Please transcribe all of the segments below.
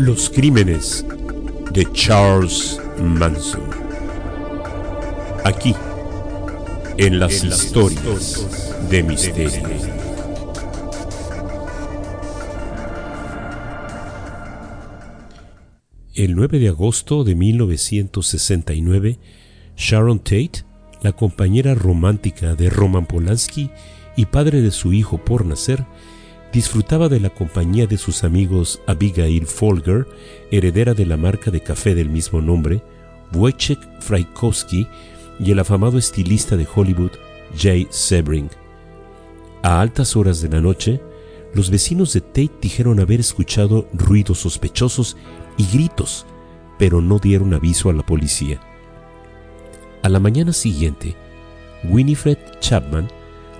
Los crímenes de Charles Manson. Aquí, en las, historias, de misterio. El 9 de agosto de 1969, Sharon Tate, la compañera romántica de Roman Polanski y padre de su hijo por nacer, disfrutaba de la compañía de sus amigos Abigail Folger, heredera de la marca de café del mismo nombre, Wojciech Frykowski y el afamado estilista de Hollywood Jay Sebring. A altas horas de la noche, los vecinos de Tate dijeron haber escuchado ruidos sospechosos y gritos, pero no dieron aviso a la policía. A la mañana siguiente, Winifred Chapman,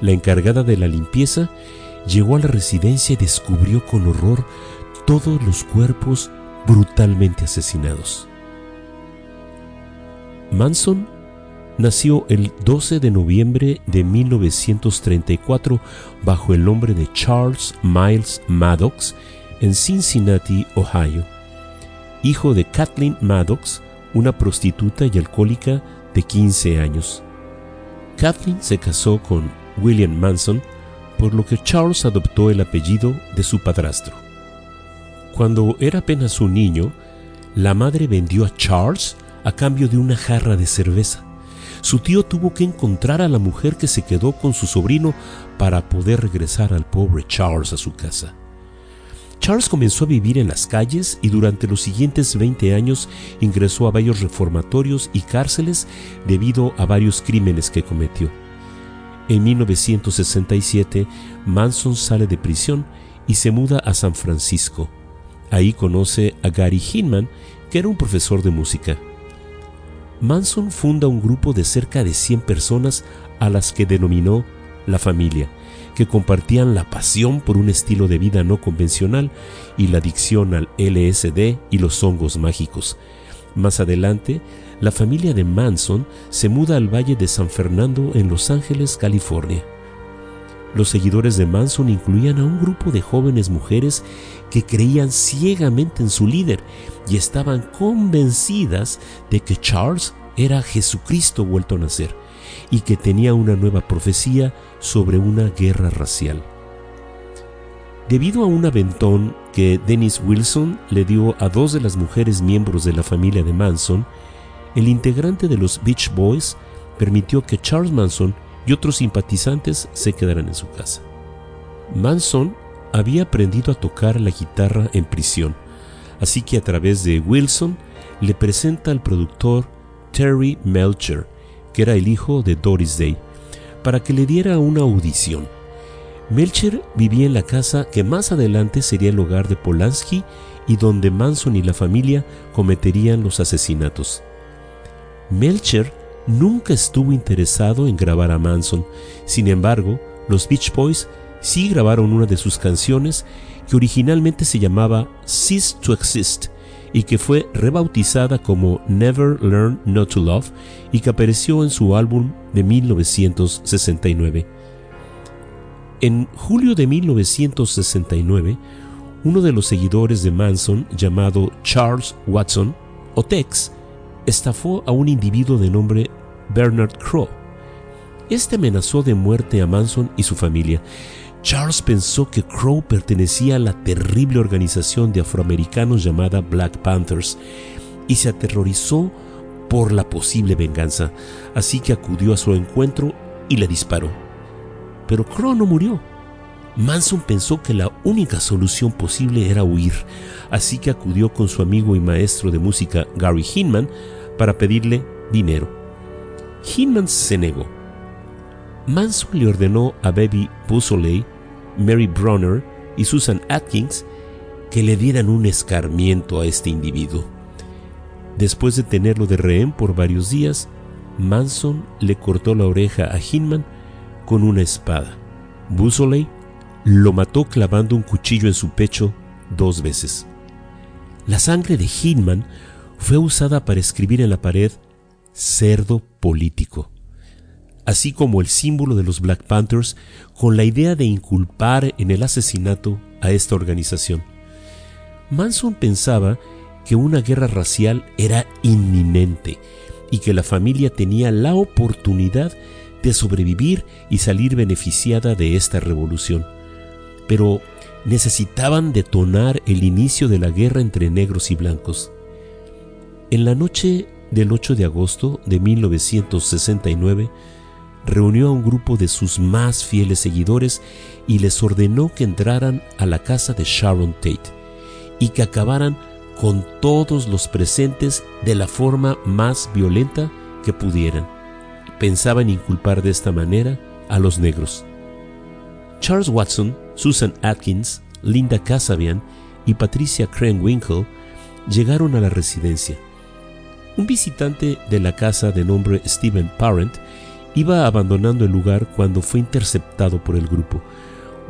la encargada de la limpieza, llegó a la residencia y descubrió con horror todos los cuerpos brutalmente asesinados. Manson nació el 12 de noviembre de 1934 bajo el nombre de Charles Miles Maddox en Cincinnati, Ohio. Hijo de Kathleen Maddox, una prostituta y alcohólica de 15 años. Kathleen se casó con William Manson, por lo que Charles adoptó el apellido de su padrastro. Cuando era apenas un niño, la madre vendió a Charles a cambio de una jarra de cerveza. Su tío tuvo que encontrar a la mujer que se quedó con su sobrino para poder regresar al pobre Charles a su casa. Charles comenzó a vivir en las calles y durante los siguientes 20 años ingresó a varios reformatorios y cárceles debido a varios crímenes que cometió. En 1967, Manson sale de prisión y se muda a San Francisco. Ahí conoce a Gary Hinman, que era un profesor de música. Manson funda un grupo de cerca de 100 personas a las que denominó la familia, que compartían la pasión por un estilo de vida no convencional y la adicción al LSD y los hongos mágicos. Más adelante, la familia de Manson se muda al Valle de San Fernando en Los Ángeles, California. Los seguidores de Manson incluían a un grupo de jóvenes mujeres que creían ciegamente en su líder y estaban convencidas de que Charles era Jesucristo vuelto a nacer y que tenía una nueva profecía sobre una guerra racial. Debido a un aventón que Dennis Wilson le dio a dos de las mujeres miembros de la familia de Manson, el integrante de los Beach Boys permitió que Charles Manson y otros simpatizantes se quedaran en su casa. Manson había aprendido a tocar la guitarra en prisión, así que a través de Wilson le presenta al productor Terry Melcher, que era el hijo de Doris Day, para que le diera una audición. Melcher vivía en la casa que más adelante sería el hogar de Polanski y donde Manson y la familia cometerían los asesinatos. Melcher nunca estuvo interesado en grabar a Manson. Sin embargo, los Beach Boys sí grabaron una de sus canciones que originalmente se llamaba Cease to Exist y que fue rebautizada como Never Learn Not to Love y que apareció en su álbum de 1969. En julio de 1969, uno de los seguidores de Manson, llamado Charles Watson, o Tex, estafó a un individuo de nombre Bernard Crow. Este amenazó de muerte a Manson y su familia. Charles pensó que Crow pertenecía a la terrible organización de afroamericanos llamada Black Panthers y se aterrorizó por la posible venganza, así que acudió a su encuentro y le disparó. Pero Crow no murió. Manson pensó que la única solución posible era huir, así que acudió con su amigo y maestro de música Gary Hinman para pedirle dinero. Hinman se negó. Manson le ordenó a Baby Bussoley, Mary Bronner y Susan Atkins que le dieran un escarmiento a este individuo. Después de tenerlo de rehén por varios días, Manson le cortó la oreja a Hinman con una espada. Bussoley lo mató clavando un cuchillo en su pecho dos veces. La sangre de Hinman fue usada para escribir en la pared cerdo político, así como el símbolo de los Black Panthers con la idea de inculpar en el asesinato a esta organización. Manson pensaba que una guerra racial era inminente y que la familia tenía la oportunidad de sobrevivir y salir beneficiada de esta revolución. Pero necesitaban detonar el inicio de la guerra entre negros y blancos. En la noche del 8 de agosto de 1969, reunió a un grupo de sus más fieles seguidores y les ordenó que entraran a la casa de Sharon Tate y que acabaran con todos los presentes de la forma más violenta que pudieran. Pensaban inculpar de esta manera a los negros. Charles Watson, Susan Atkins, Linda Casabian y Patricia Krenwinkel llegaron a la residencia. Un visitante de la casa de nombre Stephen Parent iba abandonando el lugar cuando fue interceptado por el grupo.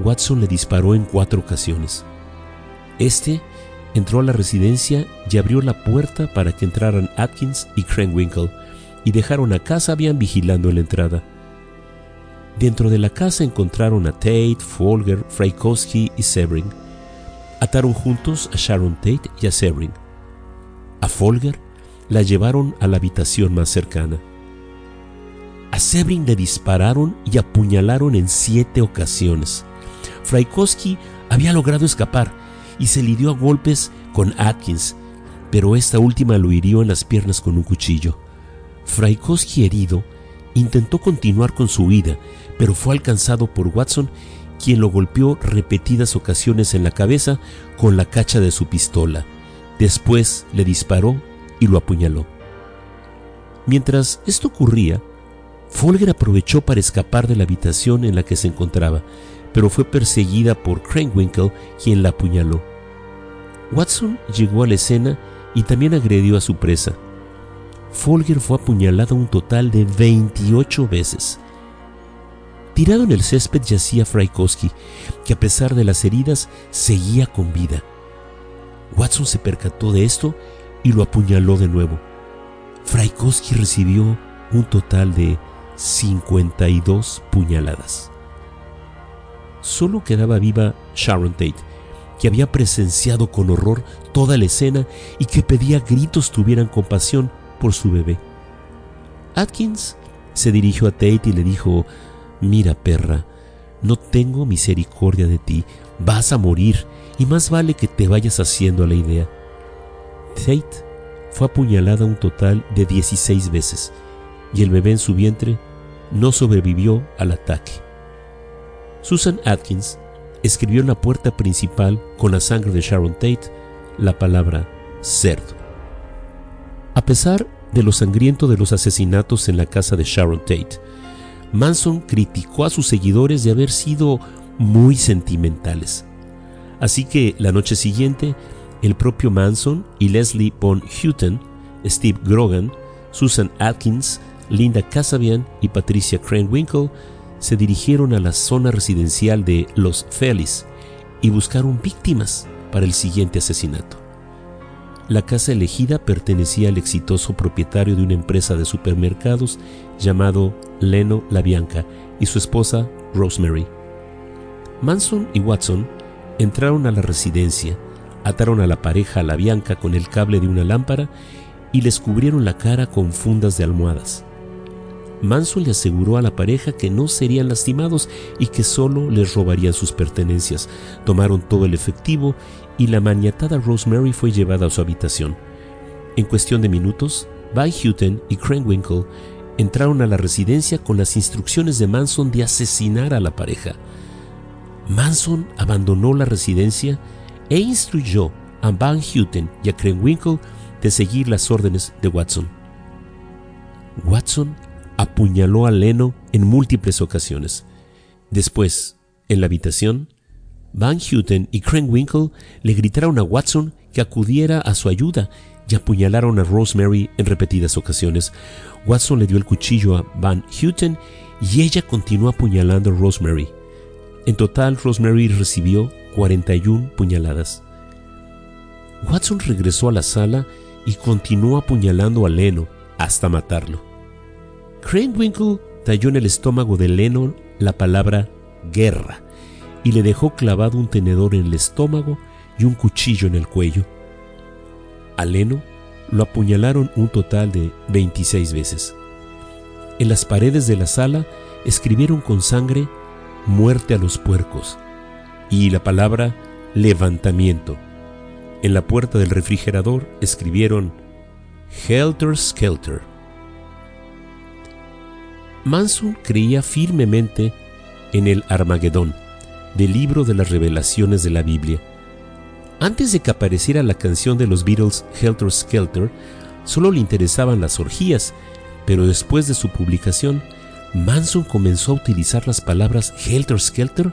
Watson le disparó en cuatro ocasiones. Este entró a la residencia y abrió la puerta para que entraran Atkins y Krenwinkel y dejaron a Casabian vigilando la entrada. Dentro de la casa encontraron a Tate, Folger, Frykowski y Sebring. Ataron juntos a Sharon Tate y a Sebring. A Folger la llevaron a la habitación más cercana. A Sebring le dispararon y apuñalaron en siete ocasiones. Frykowski había logrado escapar y se lidió a golpes con Atkins, pero esta última lo hirió en las piernas con un cuchillo. Frykowski herido intentó continuar con su huida, pero fue alcanzado por Watson, quien lo golpeó repetidas ocasiones en la cabeza con la cacha de su pistola. Después le disparó y lo apuñaló. Mientras esto ocurría, Folger aprovechó para escapar de la habitación en la que se encontraba, pero fue perseguida por Krenwinkel, quien la apuñaló. Watson llegó a la escena y también agredió a su presa. Folger fue apuñalado un total de 28 veces. Tirado en el césped yacía Frykowski, que a pesar de las heridas seguía con vida. Watson se percató de esto y lo apuñaló de nuevo. Frykowski recibió un total de 52 puñaladas. Solo quedaba viva Sharon Tate, que había presenciado con horror toda la escena y que pedía gritos tuvieran compasión por su bebé. Atkins se dirigió a Tate y le dijo, Mira, perra, no tengo misericordia de ti, vas a morir y más vale que te vayas haciendo a la idea. Tate fue apuñalada un total de 16 veces y el bebé en su vientre no sobrevivió al ataque. Susan Atkins escribió en la puerta principal con la sangre de Sharon Tate la palabra cerdo. A pesar de lo sangriento de los asesinatos en la casa de Sharon Tate, Manson criticó a sus seguidores de haber sido muy sentimentales. Así que la noche siguiente, el propio Manson y Leslie Von Houten, Steve Grogan, Susan Atkins, Linda Casabian y Patricia Krenwinkel se dirigieron a la zona residencial de Los Feliz y buscaron víctimas para el siguiente asesinato. La casa elegida pertenecía al exitoso propietario de una empresa de supermercados llamado Leno LaBianca y su esposa Rosemary. Manson y Watson entraron a la residencia, ataron a la pareja a la Bianca con el cable de una lámpara y les cubrieron la cara con fundas de almohadas. Manson le aseguró a la pareja que no serían lastimados y que solo les robarían sus pertenencias. Tomaron todo el efectivo y la maniatada Rosemary fue llevada a su habitación. En cuestión de minutos, Van Houten y Krenwinkel entraron a la residencia con las instrucciones de Manson de asesinar a la pareja. Manson abandonó la residencia e instruyó a Van Houten y a Krenwinkel de seguir las órdenes de Watson. Watson apuñaló a Leno en múltiples ocasiones. Después, en la habitación, Van Houten y Krenwinkel le gritaron a Watson que acudiera a su ayuda y apuñalaron a Rosemary en repetidas ocasiones. Watson le dio el cuchillo a Van Houten y ella continuó apuñalando a Rosemary. En total, Rosemary recibió 41 puñaladas. Watson regresó a la sala y continuó apuñalando a Leno hasta matarlo. Krenwinkel talló en el estómago de Lennon la palabra guerra y le dejó clavado un tenedor en el estómago y un cuchillo en el cuello. A Leno lo apuñalaron un total de 26 veces. En las paredes de la sala escribieron con sangre muerte a los puercos y la palabra levantamiento. En la puerta del refrigerador escribieron Helter Skelter. Manson creía firmemente en el Armagedón, del libro de las revelaciones de la Biblia. Antes de que apareciera la canción de los Beatles Helter Skelter, solo le interesaban las orgías, pero después de su publicación, Manson comenzó a utilizar las palabras Helter Skelter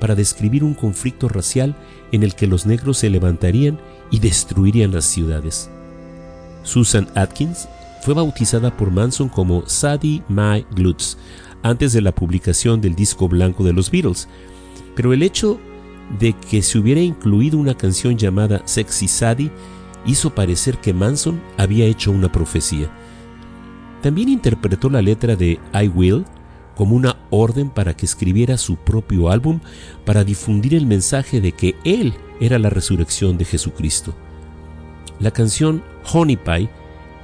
para describir un conflicto racial en el que los negros se levantarían y destruirían las ciudades. Susan Atkins fue bautizada por Manson como Sadie Mae Glutz antes de la publicación del disco blanco de los Beatles, pero el hecho de que se hubiera incluido una canción llamada Sexy Sadie hizo parecer que Manson había hecho una profecía. También interpretó la letra de I Will como una orden para que escribiera su propio álbum para difundir el mensaje de que Él era la resurrección de Jesucristo. La canción Honey Pie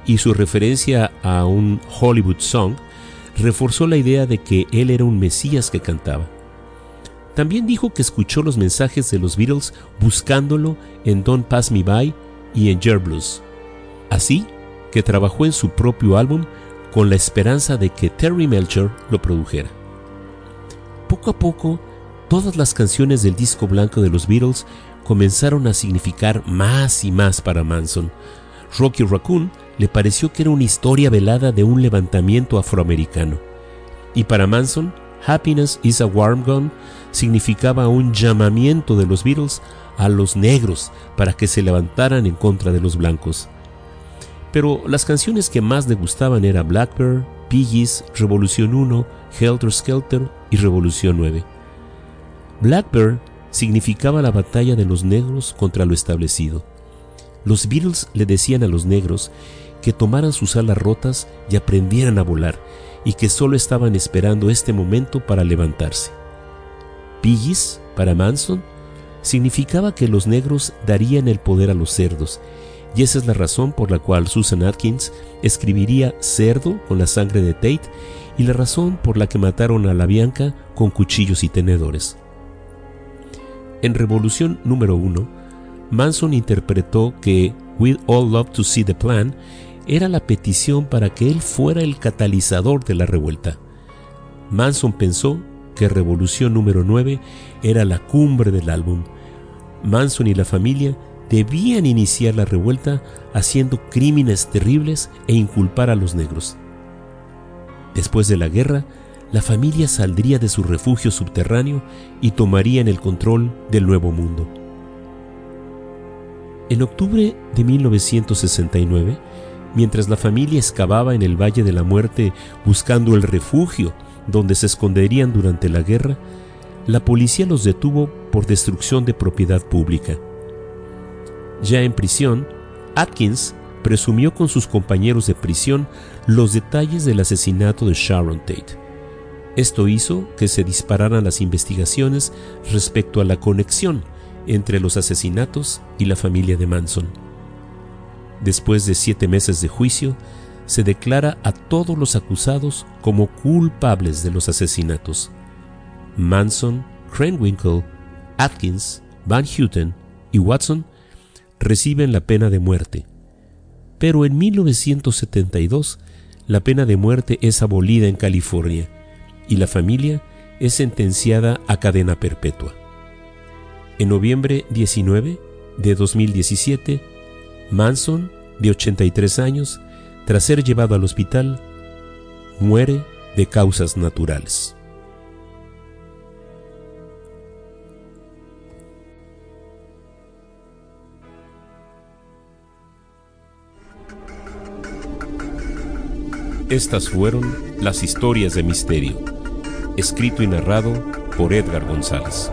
y su referencia a un Hollywood song reforzó la idea de que Él era un Mesías que cantaba. También dijo que escuchó los mensajes de los Beatles buscándolo en Don't Pass Me By y en Jer Blues. Así que trabajó en su propio álbum con la esperanza de que Terry Melcher lo produjera. Poco a poco, todas las canciones del disco blanco de los Beatles comenzaron a significar más y más para Manson. Rocky Raccoon le pareció que era una historia velada de un levantamiento afroamericano. Y para Manson, Happiness is a Warm Gun significaba un llamamiento de los Beatles a los negros para que se levantaran en contra de los blancos pero las canciones que más le gustaban eran Blackbird, Piggies, Revolución 1, Helter Skelter y Revolución 9. Blackbird significaba la batalla de los negros contra lo establecido. Los Beatles le decían a los negros que tomaran sus alas rotas y aprendieran a volar, y que solo estaban esperando este momento para levantarse. Piggies, para Manson, significaba que los negros darían el poder a los cerdos y esa es la razón por la cual Susan Atkins escribiría cerdo con la sangre de Tate y la razón por la que mataron a la Bianca con cuchillos y tenedores. En Revolución número 1, Manson interpretó que We'd All Love to See the Plan era la petición para que él fuera el catalizador de la revuelta. Manson pensó que Revolución número 9 era la cumbre del álbum. Manson y la familia debían iniciar la revuelta haciendo crímenes terribles e inculpar a los negros. Después de la guerra, la familia saldría de su refugio subterráneo y tomarían el control del Nuevo Mundo. En octubre de 1969, mientras la familia excavaba en el Valle de la Muerte buscando el refugio donde se esconderían durante la guerra, la policía los detuvo por destrucción de propiedad pública. Ya en prisión, Atkins presumió con sus compañeros de prisión los detalles del asesinato de Sharon Tate. Esto hizo que se dispararan las investigaciones respecto a la conexión entre los asesinatos y la familia de Manson. Después de siete meses de juicio, se declara a todos los acusados como culpables de los asesinatos. Manson, Krenwinkel, Atkins, Van Houten y Watson reciben la pena de muerte. Pero en 1972 la pena de muerte es abolida en California y la familia es sentenciada a cadena perpetua. En noviembre 19 de 2017, Manson, de 83 años, tras ser llevado al hospital, muere de causas naturales. Estas fueron las historias de misterio, escrito y narrado por Edgar González.